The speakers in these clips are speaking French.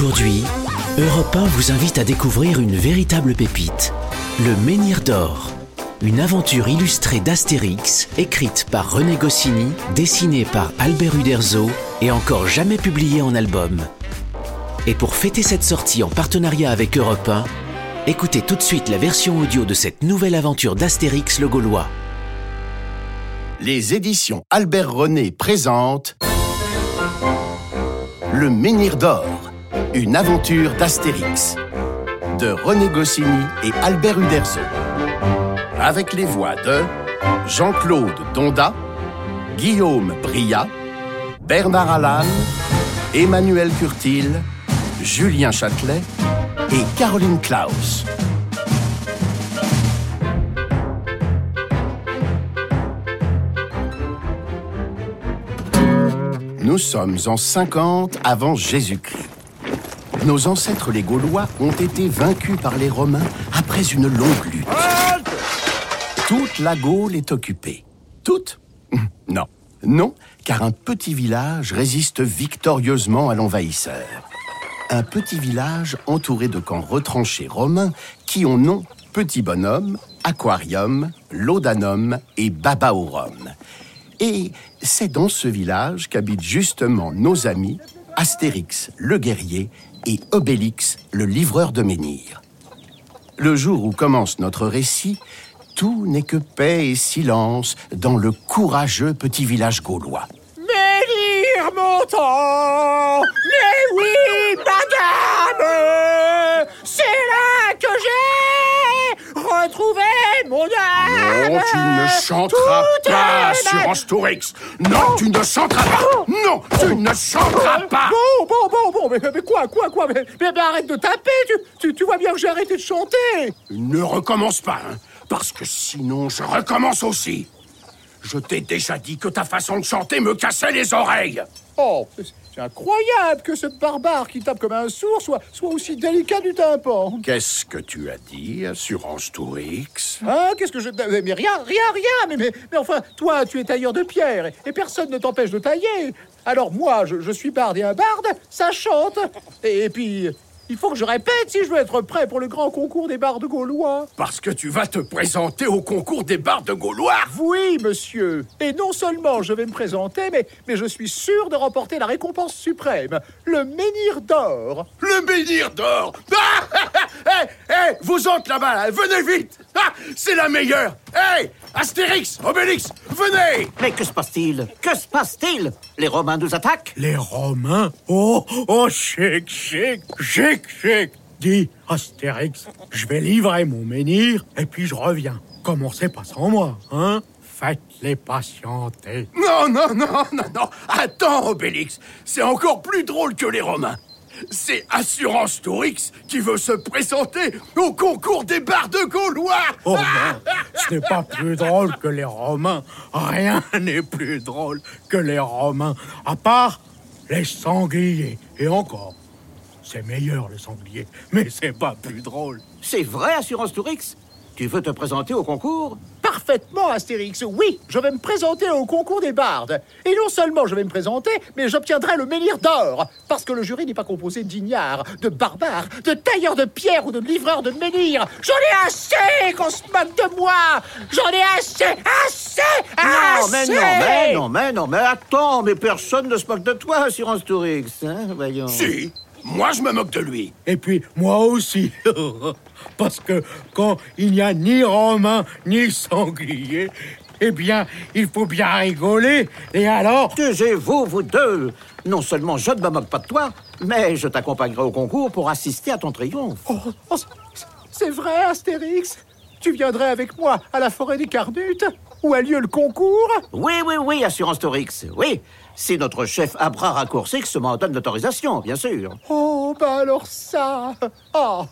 Aujourd'hui, Europe 1 vous invite à découvrir une véritable pépite, le Menhir d'Or. Une aventure illustrée d'Astérix, écrite par René Goscinny, dessinée par Albert Uderzo et encore jamais publiée en album. Et pour fêter cette sortie en partenariat avec Europe 1, écoutez tout de suite la version audio de cette nouvelle aventure d'Astérix le Gaulois. Les éditions Albert René présentent Le Menhir d'Or, une aventure d'Astérix, de René Goscinny et Albert Uderzo. Avec les voix de Jean-Claude Donda, Guillaume Bria, Bernard Allan, Emmanuel Curtil, Julien Châtelet et Caroline Klaus. Nous sommes en 50 avant Jésus-Christ. Nos ancêtres les Gaulois ont été vaincus par les Romains après une longue lutte. Toute la Gaule est occupée. Toute Non. Non, car un petit village résiste victorieusement à l'envahisseur. Un petit village entouré de camps retranchés romains qui ont nom Petit Bonhomme, Aquarium, Laudanum et Babaorum. Et c'est dans ce village qu'habitent justement nos amis Astérix, le guerrier, et Obélix, le livreur de menhir. Le jour où commence notre récit, tout n'est que paix et silence dans le courageux petit village gaulois. Menhir montant Mais oui, madame C'est là que j'ai retrouvé mon âme Non, tu ne chanteras Tout pas, est Assurance Tourix Non, tu ne chanteras pas. Non, tu ne chanteras pas. Bon, bon, bon, bon, mais, mais quoi, quoi, quoi mais, mais- mais arrête de taper. Tu, tu, tu vois bien que j'ai arrêté de chanter. Ne recommence pas, hein, parce que sinon je recommence aussi. Je t'ai déjà dit que ta façon de chanter me cassait les oreilles. Oh, c'est- incroyable que ce barbare qui tape comme un sourd soit, soit aussi délicat du tympan Qu'est-ce que tu as dit, Assurance Tourix? Hein Qu'est-ce que je... Mais mais rien, rien, rien mais, mais, mais enfin, toi, tu es tailleur de pierre et, et personne ne t'empêche de tailler. Alors moi, je, je suis barde et un barde, ça chante. Et, et puis, il faut que je répète si je veux être prêt pour le grand concours des bardes gaulois. Parce que tu vas te présenter au concours des bardes gaulois Oui, monsieur. Et non seulement je vais me présenter, mais, mais je suis sûr de remporter la récompense suprême, le menhir d'or. Le menhir d'or Ah Hé, hé, vous autres là-bas, là, venez vite C'est la meilleure. Hé, Astérix, Obélix, venez. Mais que se passe-t-il? Que se passe-t-il? Les Romains nous attaquent. Les Romains? Oh, oh, chic, chic, chic, chic. Dis, Astérix, je vais livrer mon menhir et puis je reviens. Commencez pas sans moi, hein? Faites-les patienter. Non, non, non, non, non. Attends, Obélix. C'est encore plus drôle que les Romains c'est Assurance Tourix qui veut se présenter au concours des bardes gaulois Oh non, ce n'est pas plus drôle que les Romains. Rien n'est plus drôle que les Romains, à part les sangliers. Et encore, c'est meilleur les sangliers, mais c'est pas plus drôle. C'est vrai, Assurance Tourix Tu veux te présenter au concours Parfaitement, Astérix. Oui, je vais me présenter au concours des bardes. Et non seulement je vais me présenter, mais j'obtiendrai le menhir d'or. Parce que le jury n'est pas composé d'ignards, de barbares, de tailleurs de pierre ou de livreurs de menhirs. J'en ai assez qu'on se moque de moi. J'en ai assez, assez, Non, mais assez. non, mais non, mais non, mais attends, mais personne ne se moque de toi, Assurance Tourix, hein Voyons. Si Moi, je me moque de lui Et puis moi aussi. Parce que quand il n'y a ni Romain ni sanglier, eh bien, il faut bien rigoler. Et alors? Taisez-vous, vous deux Non seulement je ne me moque pas de toi, mais je t'accompagnerai au concours pour assister à ton triomphe. Oh, oh, c'est- vrai, Astérix Tu viendrais avec moi à la forêt des Carnutes, où a lieu le concours? Oui, oui, oui, Assurance Torix, oui. Si notre chef Abra Raccourcix m'en donne l'autorisation, bien sûr. Oh, bah alors ça Oh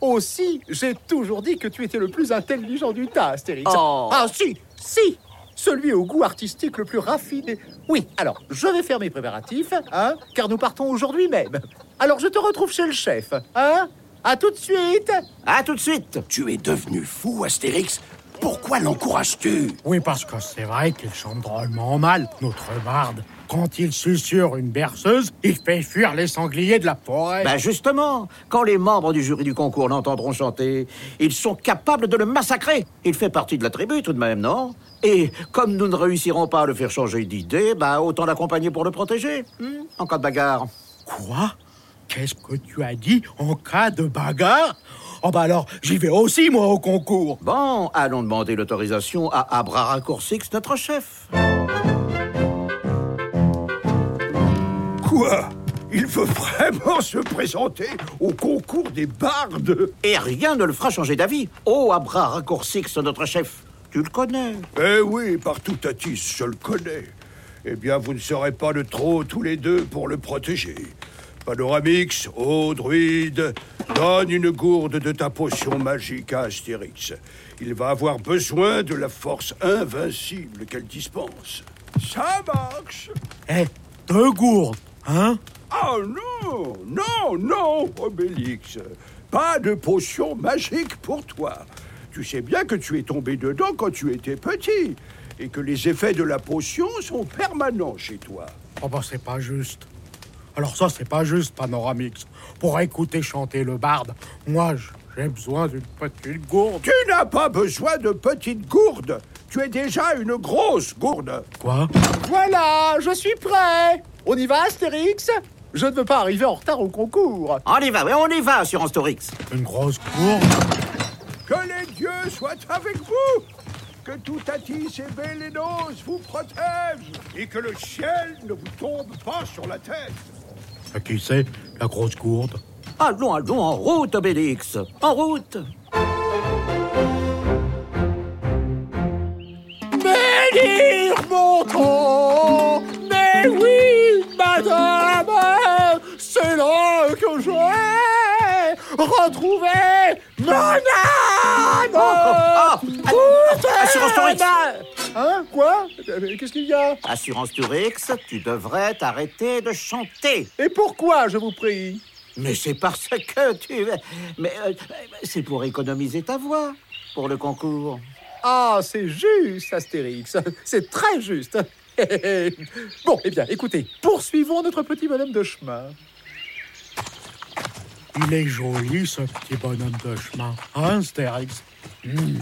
Aussi, j'ai toujours dit que tu étais le plus intelligent du tas, Astérix. Oh. Ah, si, si Celui au goût artistique le plus raffiné. Oui, alors, je vais faire mes préparatifs, hein, car nous partons aujourd'hui même. Alors, je te retrouve chez le chef, hein À tout de suite À tout de suite. Tu es devenu fou, Astérix Pourquoi l'encourages-tu? Oui, parce que c'est vrai qu'il chante drôlement mal, notre barde. Quand il susurre une berceuse, il fait fuir les sangliers de la forêt. Ben justement, quand les membres du jury du concours l'entendront chanter, ils sont capables de le massacrer. Il fait partie de la tribu tout de même, non? Et comme nous ne réussirons pas à le faire changer d'idée, ben autant l'accompagner pour le protéger, hmm, en cas de bagarre. Quoi? Qu'est-ce que tu as dit en cas de bagarre? Oh bah alors, j'y vais aussi, moi, au concours. Bon, allons demander l'autorisation à Abraracourcix, notre chef. Quoi? Il veut vraiment se présenter au concours des bardes? Et rien ne le fera changer d'avis. Oh, Abraracourcix, notre chef, tu le connais? Eh oui, partout Tatis, je le connais. Eh bien, vous ne serez pas de trop tous les deux pour le protéger. Panoramix, ô druide, donne une gourde de ta potion magique à Astérix. Il va avoir besoin de la force invincible qu'elle dispense. Ça marche Eh, deux gourdes, hein? Oh non Non, non, Obélix Pas de potion magique pour toi. Tu sais bien que tu es tombé dedans quand tu étais petit et que les effets de la potion sont permanents chez toi. Oh bah c'est pas juste. Alors ça, c'est pas juste, Panoramix. Pour écouter chanter le barde, moi, j'ai besoin d'une petite gourde. Tu n'as pas besoin de petite gourde. Tu es déjà une grosse gourde. Quoi Voilà, je suis prêt. On y va, Astérix Je ne veux pas arriver en retard au concours. On y va, oui, on y va, Assurance Torix. Une grosse gourde Que les dieux soient avec vous. Que tout Tatis et Bélénos vous protège. Et que le ciel ne vous tombe pas sur la tête. À qui c'est, la grosse gourde Allons, allons, en route, Obélix. En route. Mais oui, madame C'est là que j'ai retrouvé mon âme Ah, Assurance Torix. Hein Quoi? Qu'est-ce qu'il y a? Assurance Turix, tu devrais t'arrêter de chanter. Et pourquoi, je vous prie? Mais c'est parce que tu... Mais euh, c'est pour économiser ta voix pour le concours. Ah, c'est juste, Astérix. C'est très juste. bon, eh bien, écoutez, poursuivons notre petit bonhomme de chemin. Il est joli, ce petit bonhomme de chemin. Hein, Astérix? Hmm.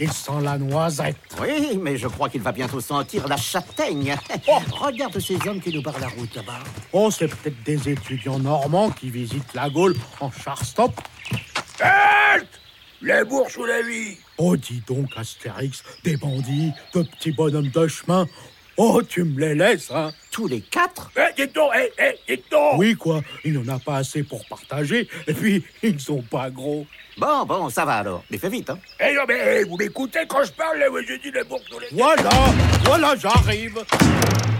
Il sent la noisette. Oui, mais je crois qu'il va bientôt sentir la châtaigne. Regarde ces hommes qui nous barrent la route là-bas. Oh, c'est peut-être des étudiants normands qui visitent la Gaule en char-stop. Les bourses ou la vie Oh, dis donc, Astérix, des bandits, de petits bonhommes de chemin. Oh, tu me les laisses, hein Tous les quatre Eh, dites donc, eh, eh, dites donc Oui, quoi, il n'en a pas assez pour partager, et puis, ils ne sont pas gros. Bon, bon, ça va alors. Mais fais vite, hein. Eh non, mais eh, vous m'écoutez quand je parle, là, j'ai dit les bourses ou les Voilà, voilà, j'arrive.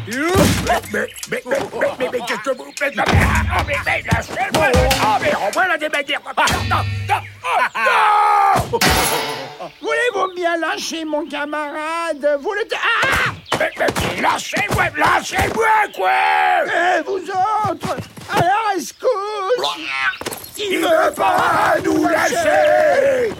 Mais, mais, mais, mais, mais, mais, qu'est-ce que vous faites là? Ah, mais, mais, lâchez-moi Ah, mais renvoie la démanière Ah, non, non, oh, non Voulez-vous bien lâcher mon camarade Vous le... Ah Mais, mais, lâchez-moi, lâchez-moi, quoi Et vous autres À la rescousse Il ne veut pas nous lâcher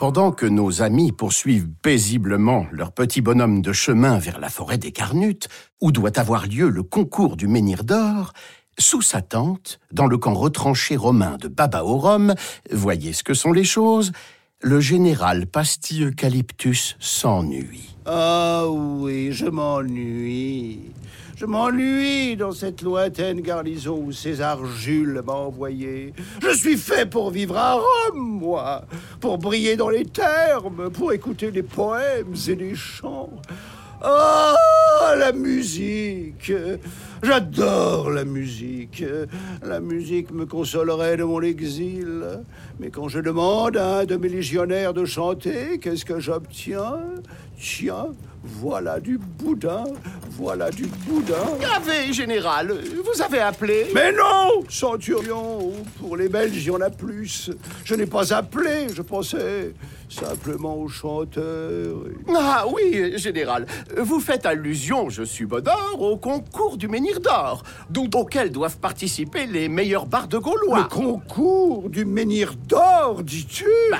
Pendant que nos amis poursuivent paisiblement leur petit bonhomme de chemin vers la forêt des Carnutes, où doit avoir lieu le concours du menhir d'or, sous sa tente, dans le camp retranché romain de Babaorum, voyez ce que sont les choses, le général Pastille Eucalyptus s'ennuie. Ah oui, je m'ennuie. Je m'ennuie dans cette lointaine garnison où César Jules m'a envoyé. Je suis fait pour vivre à Rome, moi, pour briller dans les termes, pour écouter les poèmes et les chants. Oh, la musique J'adore la musique. La musique me consolerait de mon exil. Mais quand je demande à un de mes légionnaires de chanter, qu'est-ce que j'obtiens? Tiens, voilà du boudin, voilà du boudin. Avez, général, vous avez appelé? Mais non, centurion, pour les Belges, il y en a plus. Je n'ai pas appelé, je pensais simplement au chanteur. Ah oui, général, vous faites allusion je suis Bodor, au concours du Menhir d'Or, auquel doivent participer les meilleurs bardes Le gaulois. concours du menhir d'or, dis-tu? Bah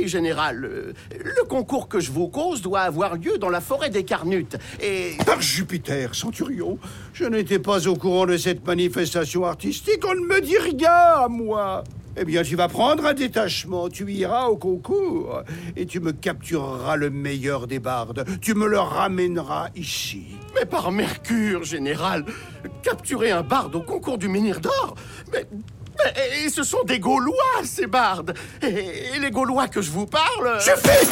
oui, général. Le concours que je vous cause doit avoir lieu dans la forêt des Carnutes. Et Par Jupiter, Centurion, je n'étais pas au courant de cette manifestation artistique. On ne me dit rien à moi. Eh bien, tu vas prendre un détachement, tu iras au concours et tu me captureras le meilleur des bardes. Tu me le ramèneras ici. Mais par Mercure, général, capturer un barde au concours du Menhir d'Or Mais. mais- et ce sont des Gaulois, ces bardes et, et les Gaulois que je vous parle. Suffit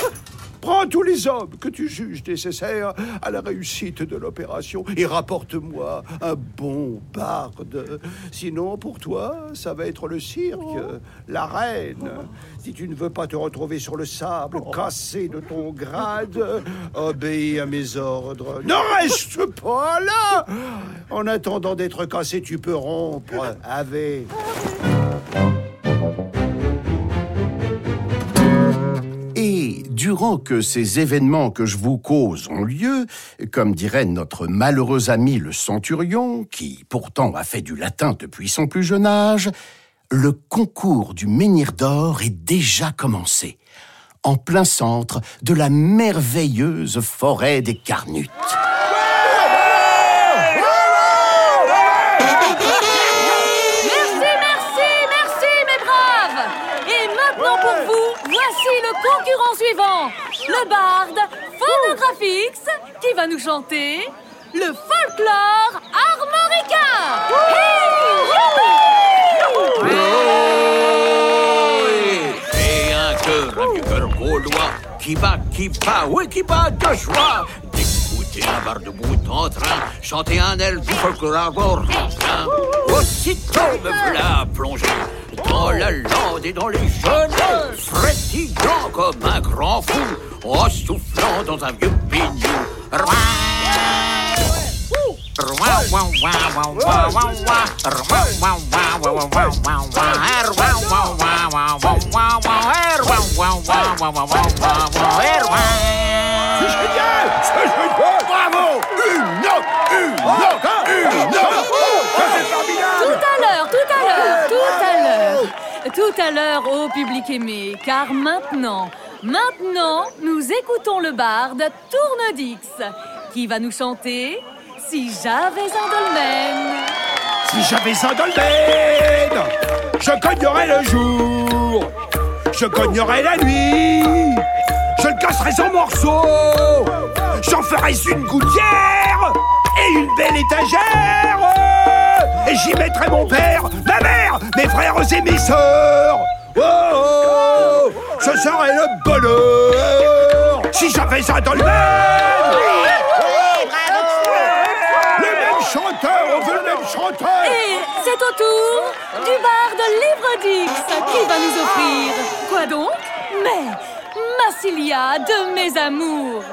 Prends tous les hommes que tu juges nécessaires à la réussite de l'opération et rapporte-moi un bon barde. Sinon, pour toi, ça va être le cirque, la reine. Si tu ne veux pas te retrouver sur le sable, cassé de ton grade, obéis à mes ordres. Ne reste pas là En attendant d'être cassé, tu peux rompre avec. Durant que ces événements que je vous cause ont lieu, comme dirait notre malheureux ami le centurion, qui pourtant a fait du latin depuis son plus jeune âge, le concours du Menhir d'Or est déjà commencé, en plein centre de la merveilleuse forêt des Carnutes. Suivant, le barde Phonographix, qui va nous chanter le folklore armoricain. Et un cœur, un cœur gaulois qui bat, qui bat, oui, qui bat de joie d'écouter un bar debout en train chanter un air du folklore. Aussitôt me voilà plongé dans la lande et dans les jeunes, frétillant comme un grand fou, en soufflant dans un vieux génial Bravo Une note Une note Une note Ça, c'est formidable Tout à l'heure, tout à l'heure, tout à l'heure Tout à l'heure, ô public aimé, car maintenant, maintenant, nous écoutons le barde Tournedix, qui va nous chanter Si j'avais un dolmen. Si j'avais un dolmen, je cognerais le jour, je cognerais la nuit, je le casserais en morceaux, j'en ferais une gouttière et une belle étagère, et j'y mettrais mon père, ma mère, mes frères et mes sœurs. Oh, oh, ce serait le bonheur si j'avais un dolmen. Le même chanteur, on veut le même chanteur Et c'est au tour du barde Livredix, qui va nous offrir. Quoi donc? Mais Massilia de mes amours.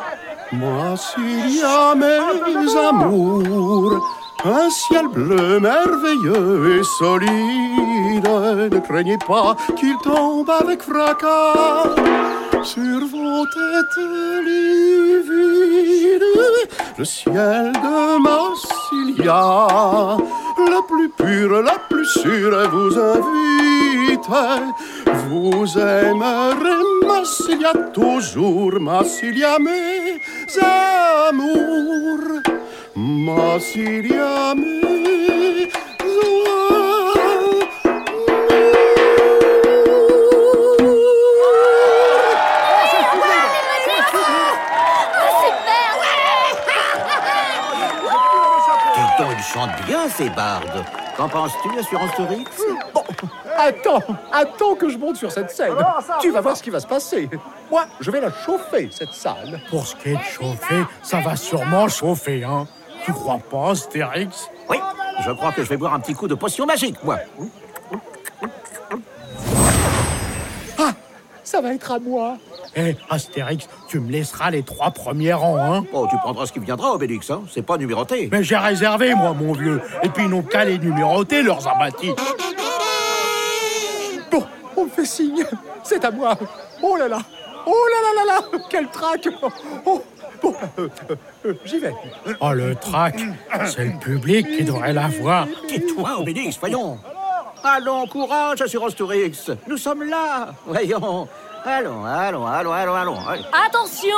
Moi, s'il y a mes amours, un ciel bleu merveilleux et solide, ne craignez pas qu'il tombe avec fracas sur vos têtes livides. Le ciel de Massilia, la plus pure, la plus sûre, vous invite. Vous aimerez Massilia toujours, Massilia mes amours. Massilia mes Donc, ils chantent bien ces bardes. Qu'en penses-tu, Assurance Tourix Bon, attends, attends que je monte sur cette scène. Tu vas voir ce qui va se passer. Moi, je vais la chauffer, cette salle. Pour ce qui est de chauffer, ça va sûrement chauffer, hein. Tu crois pas, Astérix? Oui, je crois que je vais boire un petit coup de potion magique, moi. Ça va être à moi. Eh, Astérix, tu me laisseras les trois premiers rangs, hein Oh, tu prendras ce qui viendra, Obélix, hein. C'est pas numéroté. Mais j'ai réservé, moi, mon vieux. Et puis, ils n'ont qu'à les numéroter, leurs abattis. Bon, on me fait signe. C'est à moi. Oh là là. Oh là là là là Quel trac Oh, Bon, euh, euh, euh, j'y vais. Oh, le trac, c'est le public qui devrait l'avoir. Tais-toi, Obélix, voyons. Allons, courage, Assurance Tourix. Nous sommes là. Voyons. Allons, allons, allons, allons, allons. Allez. Attention,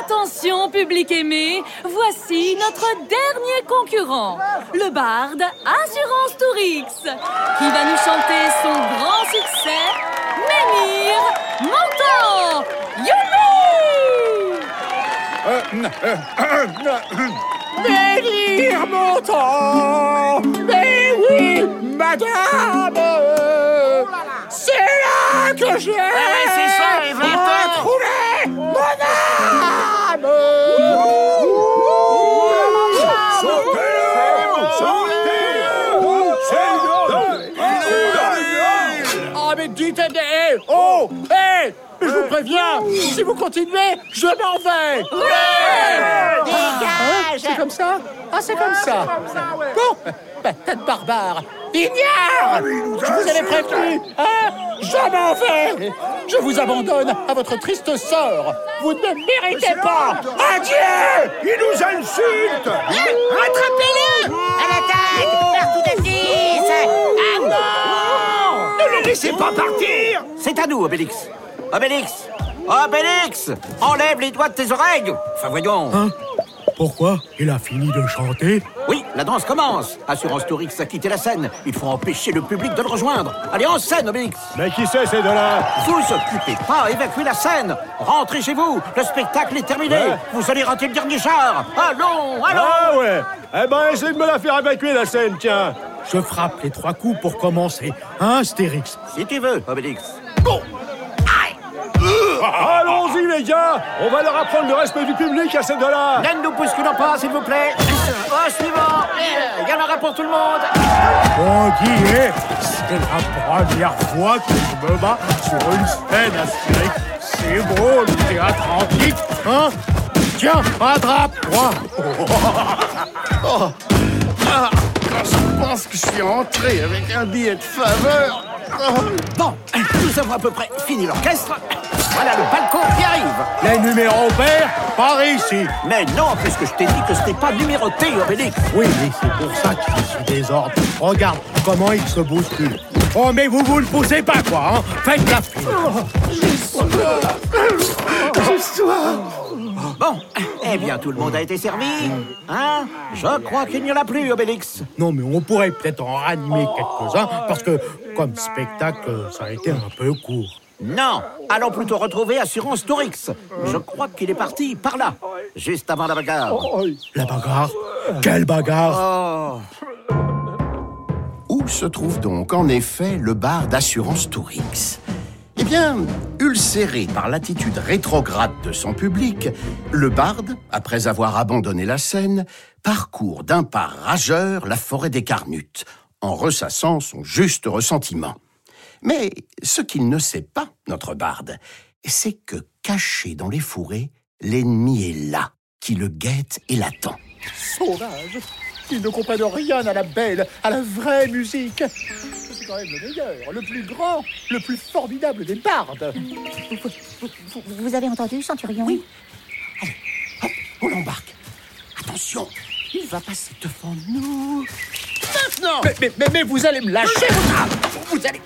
attention, public aimé. Voici notre dernier concurrent, le barde Assurance Tourix, qui va nous chanter son grand succès, Menhir Montant. Youpi Menhir montant Mais oui, madame C'est là que j'ai c'est ça, et va-t'en. retrouvé mon âme Ah mais dites, eh, oh, hé Je vous préviens, si vous continuez, je m'en vais. Dégage. C'est comme ça? Ah, c'est comme ça. Bon, bah, tête barbare. Ignare Je vous avais prévenu Hein. Je m'en vais. Je vous abandonne à votre triste sort. Vous ne me méritez pas. Adieu. Il nous insulte. Rattrapez-le. À l'attaque Partout de six À mort. Ne les laissez pas partir. C'est à nous, Obélix. Obélix. Obélix Enlève les doigts de tes oreilles. Enfin, voyons. Hein? Pourquoi? Il a fini de chanter? Oui, la danse commence. Assurance Tourix a quitté la scène. Il faut empêcher le public de le rejoindre. Allez, en scène, Obélix. Mais qui c'est ces deux-là? Vous occupez pas, évacuez la scène. Rentrez chez vous. Le spectacle est terminé. Ouais. Vous allez rater le dernier char. Allons, allons. Ah ouais. Eh ben, essayez de me la faire évacuer, la scène, tiens. Je frappe les trois coups pour commencer. Hein, Astérix? Si tu veux, Obélix. Ah, Allons-y, les gars. On va leur apprendre le respect du public à ces deux-là. Ne nous bousculons pas, s'il vous plaît. Au suivant. Il y en aura pour tout le monde. On dit, eh, c'est la première fois que je me bats sur une scène, Astérix. C'est beau, le théâtre antique, hein? Tiens, attrape-moi Ah, quand je pense que je suis rentré avec un billet de faveur. oh, Bon, nous avons à peu près fini l'orchestre. Voilà le balcon qui arrive. Les numéros verts, par ici Mais non, puisque je t'ai dit que c'était pas numéroté, Obélix. Oui, mais c'est pour ça qu'il sous désordre. Regarde comment il se bouscule. Oh, mais vous, vous ne poussez pas, quoi, hein Faites la file Bon, eh bien, tout le monde a été servi. Hein Je crois qu'il n'y en a plus, Obélix. Non, mais on pourrait peut-être en ranimer quelques-uns, parce que, comme spectacle, ça a été un peu court. Non, allons plutôt retrouver Assurance Tourix. Je crois qu'il est parti par là, juste avant la bagarre. La bagarre? Quelle bagarre? Oh, Où se trouve donc en effet le bar d'assurance Tourix Eh bien, ulcéré par l'attitude rétrograde de son public, le barde, après avoir abandonné la scène, parcourt d'un pas rageur la forêt des Carnutes, en ressassant son juste ressentiment. Mais ce qu'il ne sait pas, notre barde, c'est que caché dans les fourrés, l'ennemi est là, qui le guette et l'attend. Sauvage Ils ne comprennent rien à la belle, à la vraie musique C'est quand même le meilleur, le plus grand, le plus formidable des bardes vous, vous avez entendu, Centurion? Oui. Hop, on l'embarque. Attention, il va passer devant nous. Maintenant mais, mais, mais, mais vous allez me lâcher Ah, Vous allez...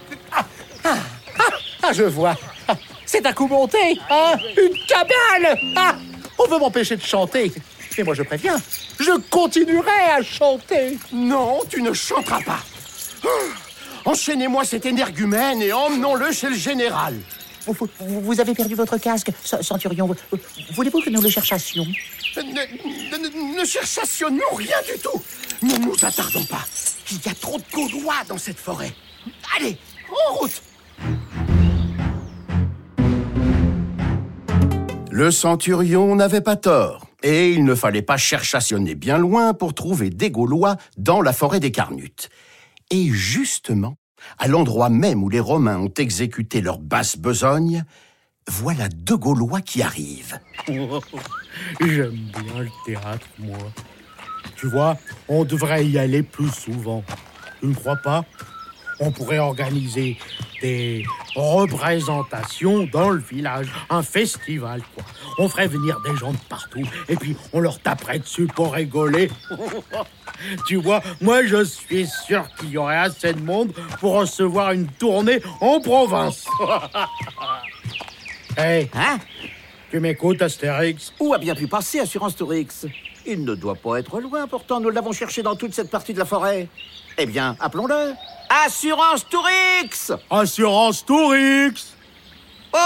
Ah, ah, ah, je vois Ah, C'est un coup monté hein Une cabale ah, On veut m'empêcher de chanter Mais moi je préviens, je continuerai à chanter Non, tu ne chanteras pas. Ah, Enchaînez-moi cet énergumène et emmenons-le chez le général. vous, vous- vous avez perdu votre casque, Ce- Centurion. Vous- Voulez-vous que nous le cherchassions? Ne, ne, ne- ne cherchationnons rien du tout. Ne nous attardons pas. Il y a trop de Gaulois dans cette forêt. Allez, en route. Le centurion n'avait pas tort. Et il ne fallait pas cherchationner bien loin pour trouver des Gaulois dans la forêt des Carnutes. Et justement, à l'endroit même où les Romains ont exécuté leur basse besogne, voilà deux Gaulois qui arrivent. Oh, J'aime bien le théâtre, moi. Tu vois, on devrait y aller plus souvent. Tu ne crois pas? On pourrait organiser des représentations dans le village. Un festival, quoi. On ferait venir des gens de partout et puis on leur taperait dessus pour rigoler. tu vois, moi je suis sûr qu'il y aurait assez de monde pour recevoir une tournée en province. hey, Hein? tu m'écoutes, Astérix? Où a bien pu passer Assurance Tourix Il ne doit pas être loin, pourtant nous l'avons cherché dans toute cette partie de la forêt. Eh bien, appelons-le. Assurance Tourix. Assurance Tourix. Oh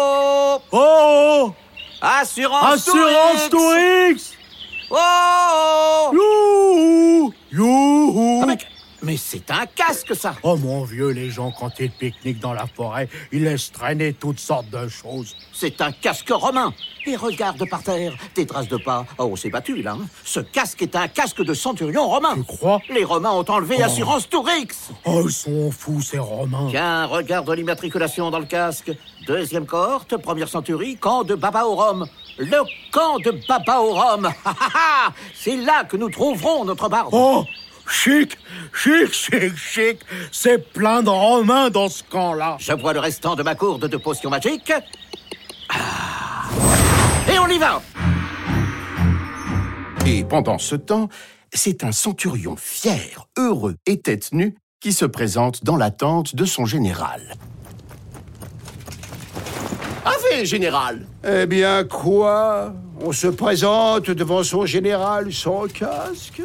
oh Oh. Assurance, Assurance Tourix. Oh oh Youhou. Youhou. Ah, mais, c'est un casque, ça Oh mon vieux, les gens, quand ils pique-niquent dans la forêt, ils laissent traîner toutes sortes de choses. C'est un casque romain Et regarde par terre, tes traces de pas. Oh, on s'est battu, là. hein. Ce casque est un casque de centurion romain Tu crois? Les Romains ont enlevé Assurance Tourix Oh, ils sont fous, ces Romains. Tiens, regarde l'immatriculation dans le casque. Deuxième cohorte, première centurie, camp de Baba au Rhum. Le camp de Baba au Rhum. Ha, ha, ha. C'est là que nous trouverons notre barbe. Oh Chic Chic, chic, chic C'est plein de Romains dans ce camp-là. Je vois le restant de ma gourde de potions magiques. Ah. Et on y va Et pendant ce temps, c'est un centurion fier, heureux et tête nue qui se présente dans la tente de son général. Avez, général Eh bien, quoi? On se présente devant son général sans casque?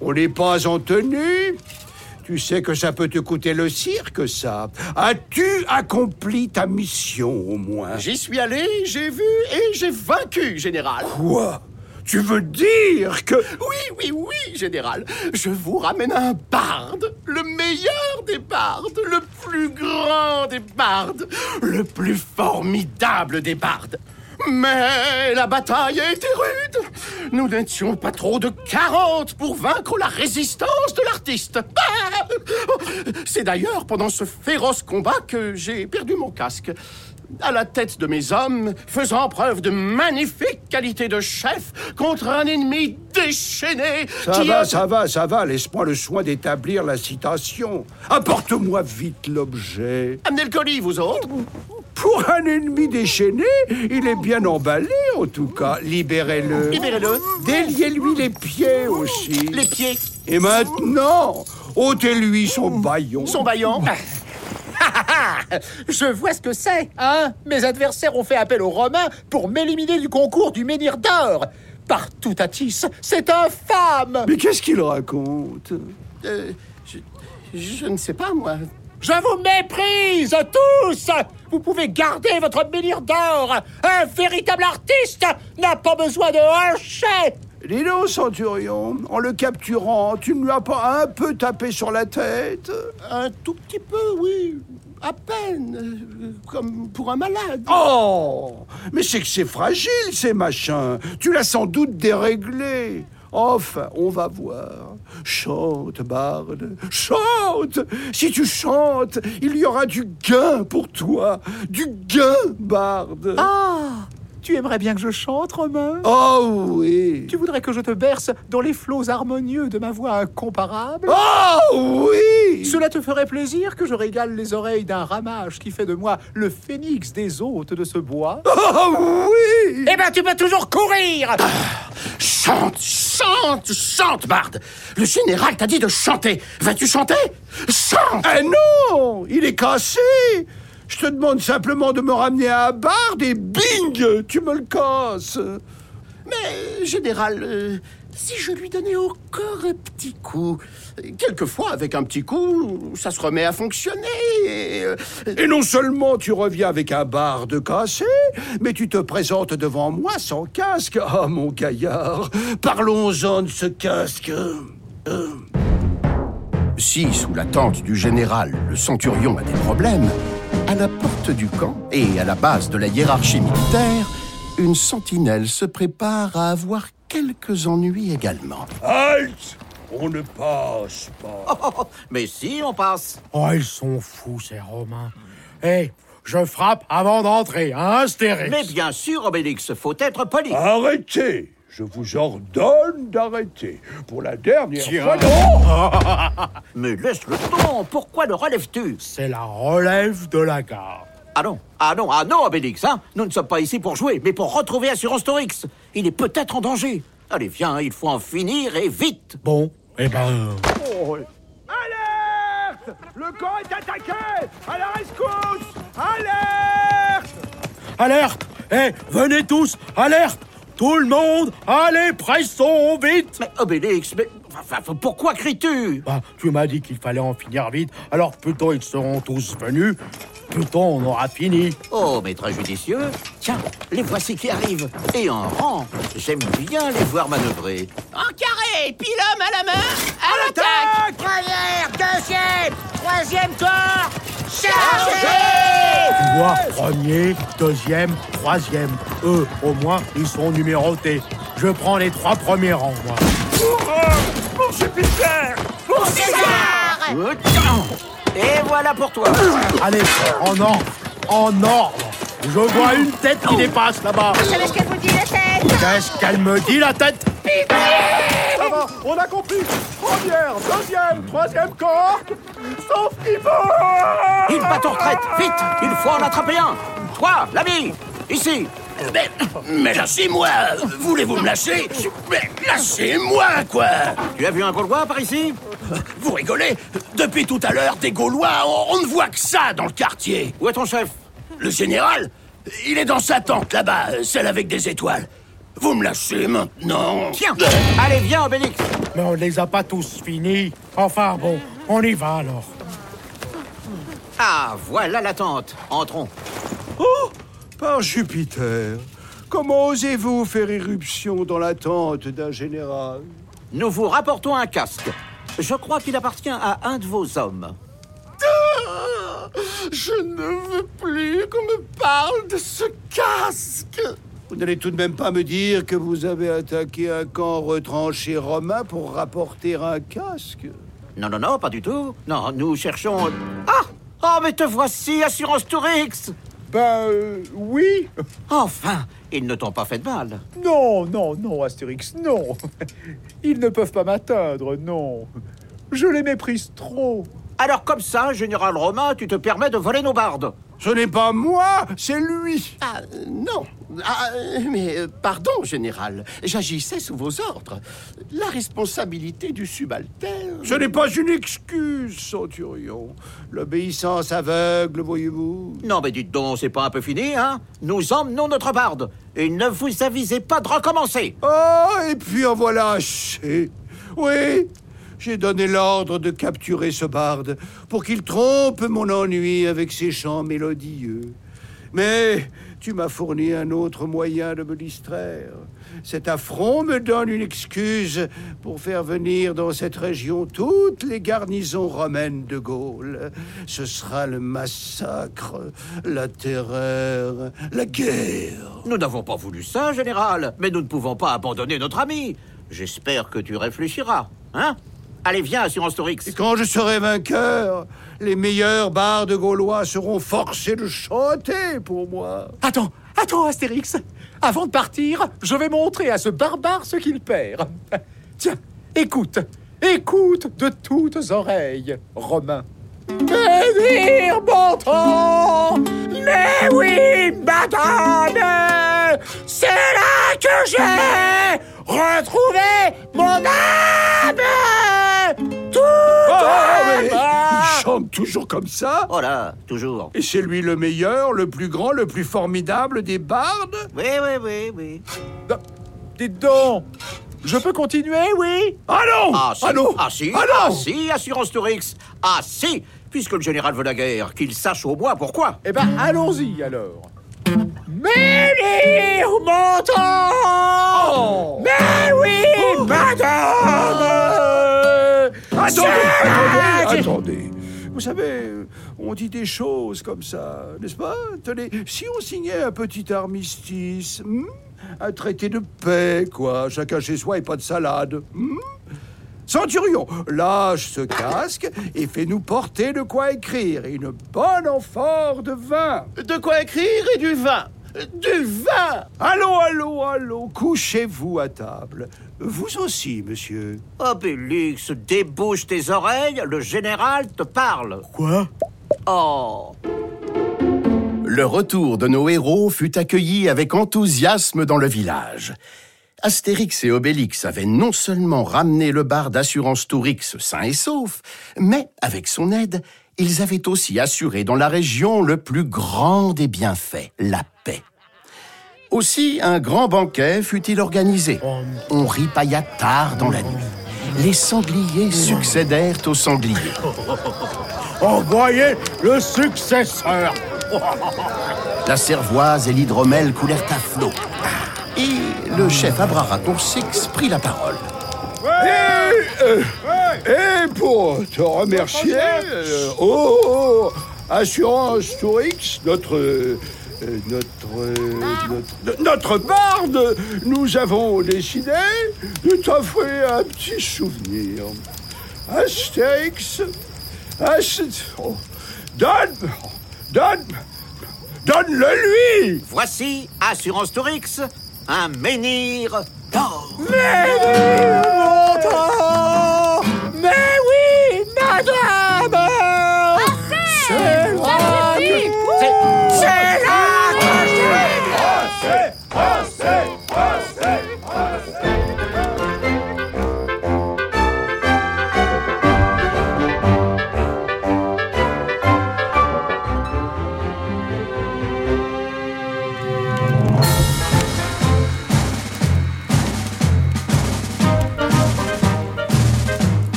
On n'est pas en tenue Tu sais que ça peut te coûter le cirque, ça. As-tu accompli ta mission, au moins? J'y suis allé, j'ai vu et j'ai vaincu, général. Quoi? Tu veux dire que... Oui, oui, oui, général. Je vous ramène un barde, le meilleur des bardes, le plus grand des bardes, le plus formidable des bardes. Mais la bataille a été rude. Nous n'étions pas trop de 40 pour vaincre la résistance de l'artiste. Ah C'est d'ailleurs pendant ce féroce combat que j'ai perdu mon casque. À la tête de mes hommes, faisant preuve de magnifique qualité de chef contre un ennemi déchaîné Ça qui va, a- ça va, ça va. Laisse-moi le soin d'établir la citation. Apporte-moi vite l'objet. Amenez le colis, vous autres. Pour un ennemi déchaîné, il est bien emballé, en tout cas. Libérez-le. Libérez-le. Déliez-lui les pieds aussi. Les pieds, Et maintenant, ôtez-lui son baillon. son baillon. Je vois ce que c'est, hein Mes adversaires ont fait appel aux Romains pour m'éliminer du concours du menhir d'or. Partout à Tis, c'est infâme Mais qu'est-ce qu'il raconte? Euh, je, je ne sais pas, moi. Je vous méprise tous Vous pouvez garder votre menhir d'or Un véritable artiste n'a pas besoin de hochet Dis donc, Centurion, en le capturant, tu ne lui as pas un peu tapé sur la tête? Un tout petit peu, oui. À peine. Comme pour un malade. Oh Mais c'est que c'est fragile, ces machins. Tu l'as sans doute déréglé. Enfin, on va voir. Chante, barde, chante Si tu chantes, il y aura du gain pour toi. Du gain, barde. Ah Tu aimerais bien que je chante, Romain? Oh oui. Tu voudrais que je te berce dans les flots harmonieux de ma voix incomparable? Oh oui. Cela te ferait plaisir que je régale les oreilles d'un ramage qui fait de moi le phénix des hôtes de ce bois? Oh oui. Eh ben, tu peux toujours courir. Chante, chante, chante, Barde. Le général t'a dit de chanter. Vas-tu chanter? Chante. Eh non Il est cassé Je te demande simplement de me ramener à barde et bing Tu me le casses Mais, général, euh, si je lui donnais encore un petit coup Quelquefois, avec un petit coup, ça se remet à fonctionner et... euh, Et non seulement tu reviens avec un barde cassé, mais tu te présentes devant moi sans casque. Ah, mon gaillard, parlons-en de ce casque. Euh, Si, sous la tente du général, le centurion a des problèmes, à la porte du camp et à la base de la hiérarchie militaire, une sentinelle se prépare à avoir quelques ennuis également. Halte On ne passe pas. Oh, oh, oh, Mais si, on passe. Oh, ils sont fous, ces Romains. Hé, je frappe avant d'entrer, hein, Astérix Mais bien sûr, Obélix, faut être poli. Arrêtez je vous ordonne d'arrêter. Pour la dernière Tiens. fois. Non Mais laisse le temps, pourquoi le relèves-tu? C'est la relève de la gare. Ah non, ah non, ah non, Obélix, hein Nous ne sommes pas ici pour jouer, mais pour retrouver Assurance Torix. Il est peut-être en danger. Allez, viens, il faut en finir et vite Bon, eh ben... Alerte Le camp est attaqué À la rescousse Alerte Alerte Eh, venez tous Alerte Tout le monde Allez, pressons, vite Mais Obélix, mais enfin, pourquoi cries-tu? Bah, tu m'as dit qu'il fallait en finir vite, alors plus tôt ils seront tous venus, plus tôt on aura fini. Oh, mais très judicieux. Tiens, les voici qui arrivent. Et en rang. J'aime bien les voir manœuvrer. En carré, puis l'homme à la main, à l'attaque Première, deuxième, troisième corps, chargez Tu vois, premier, deuxième, troisième. Eux, au moins, ils sont numérotés. Je prends les trois premiers rangs, moi. Pour César Euh, tiens. Et voilà pour toi. Allez, en ordre, en ordre. Je vois une tête qui dépasse là-bas. Vous savez ce qu'elle vous dit, la tête Qu'est-ce qu'elle me dit, la tête? Ça va, on a compris. Première, deuxième, troisième corps, sauf Pipo Il bat en retraite. Vite, il faut en attraper un. Toi, l'ami, ici. Mais, mais lâchez-moi. Voulez-vous me lâcher? Mais lâchez-moi, quoi. Tu as vu un Gaulois par ici? Vous rigolez? Depuis tout à l'heure, des Gaulois, on, on ne voit que ça dans le quartier. Où est ton chef? Le général Il est dans sa tente, là-bas, celle avec des étoiles. Vous me lâchez maintenant Tiens, allez, viens, Obélix. Mais on les a pas tous finis. Enfin bon, on y va alors. Ah, voilà la tente. Entrons. Oh Par Jupiter Comment osez-vous faire irruption dans la tente d'un général? Nous vous rapportons un casque. Je crois qu'il appartient à un de vos hommes. Je ne veux plus qu'on me parle de ce casque Vous n'allez tout de même pas me dire que vous avez attaqué un camp retranché romain pour rapporter un casque Non, non, non, pas du tout. Non, nous cherchons... Ah Oh, mais te voici, Assurance Tourix Ben, euh, oui. Enfin, ils ne t'ont pas fait de mal. Non, non, non, Astérix, non. Ils ne peuvent pas m'atteindre, non. Je les méprise trop. Alors comme ça, général Romain, tu te permets de voler nos bardes Ce n'est pas moi, c'est lui Ah, non. Ah, mais euh, pardon, général. J'agissais sous vos ordres. La responsabilité du subalterne... Ce n'est pas une excuse, Centurion. L'obéissance aveugle, voyez-vous. Non, mais dites donc, c'est pas un peu fini, hein? Nous emmenons notre barde. Et ne vous avisez pas de recommencer. Oh, et puis en voilà assez. Oui, j'ai donné l'ordre de capturer ce barde pour qu'il trompe mon ennui avec ses chants mélodieux. Mais tu m'as fourni un autre moyen de me distraire. Cet affront me donne une excuse pour faire venir dans cette région toutes les garnisons romaines de Gaulle. Ce sera le massacre, la terreur, la guerre. Nous n'avons pas voulu ça, général. Mais nous ne pouvons pas abandonner notre ami. J'espère que tu réfléchiras, hein? Allez, viens, Assurance Torix. Et quand je serai vainqueur, les meilleurs bardes gaulois seront forcés de chanter pour moi. Attends, attends, Astérix. Avant de partir, je vais montrer à ce barbare ce qu'il perd. Tiens, écoute, écoute de toutes oreilles, Romain. Bénir Bantan Mais oui, madame C'est là que j'ai retrouvé mon âme il chante toujours comme ça Oh là, toujours. Et c'est lui le meilleur, le plus grand, le plus formidable des bardes Oui, oui, oui, oui. Non, Dites donc Je peux continuer, oui? Ah non Ah si, Ah non ah si, Ah ah si, Assurance Tourix. Ah si, puisque le général veut la guerre, qu'il sache au moins pourquoi. Eh ben, allons-y alors. Montant Mais oui, madame Attendez, attendez Vous savez, on dit des choses comme ça, n'est-ce pas? Tenez, si on signait un petit armistice, hmm un traité de paix, quoi, chacun chez soi et pas de salade. hmm Centurion, lâche ce casque et fais-nous porter de quoi écrire. Une bonne amphore de vin. De quoi écrire et du vin? Du vin Allons, allons, allons, couchez-vous à table. Vous aussi, monsieur. Obélix, débouche tes oreilles, le général te parle. Quoi? Oh Le retour de nos héros fut accueilli avec enthousiasme dans le village. Astérix et Obélix avaient non seulement ramené le bar d'assurance Tourix sain et sauf, mais avec son aide, ils avaient aussi assuré dans la région le plus grand des bienfaits, la paix. Aussi, un grand banquet fut-il organisé. On ripailla tard dans la nuit. Les sangliers succédèrent aux sangliers. Envoyez le successeur La cervoise et l'hydromel coulèrent à flot. Et le chef Abraracourcix prit la parole. Euh, et pour te remercier, euh, oh, oh, Assurance Tourix, notre, euh, notre, notre, notre barde, nous avons décidé de t'offrir un petit souvenir. Astérix, Ast... oh, donne, donne, donne-le lui Voici Assurance Tourix, un menhir d'or. Menhir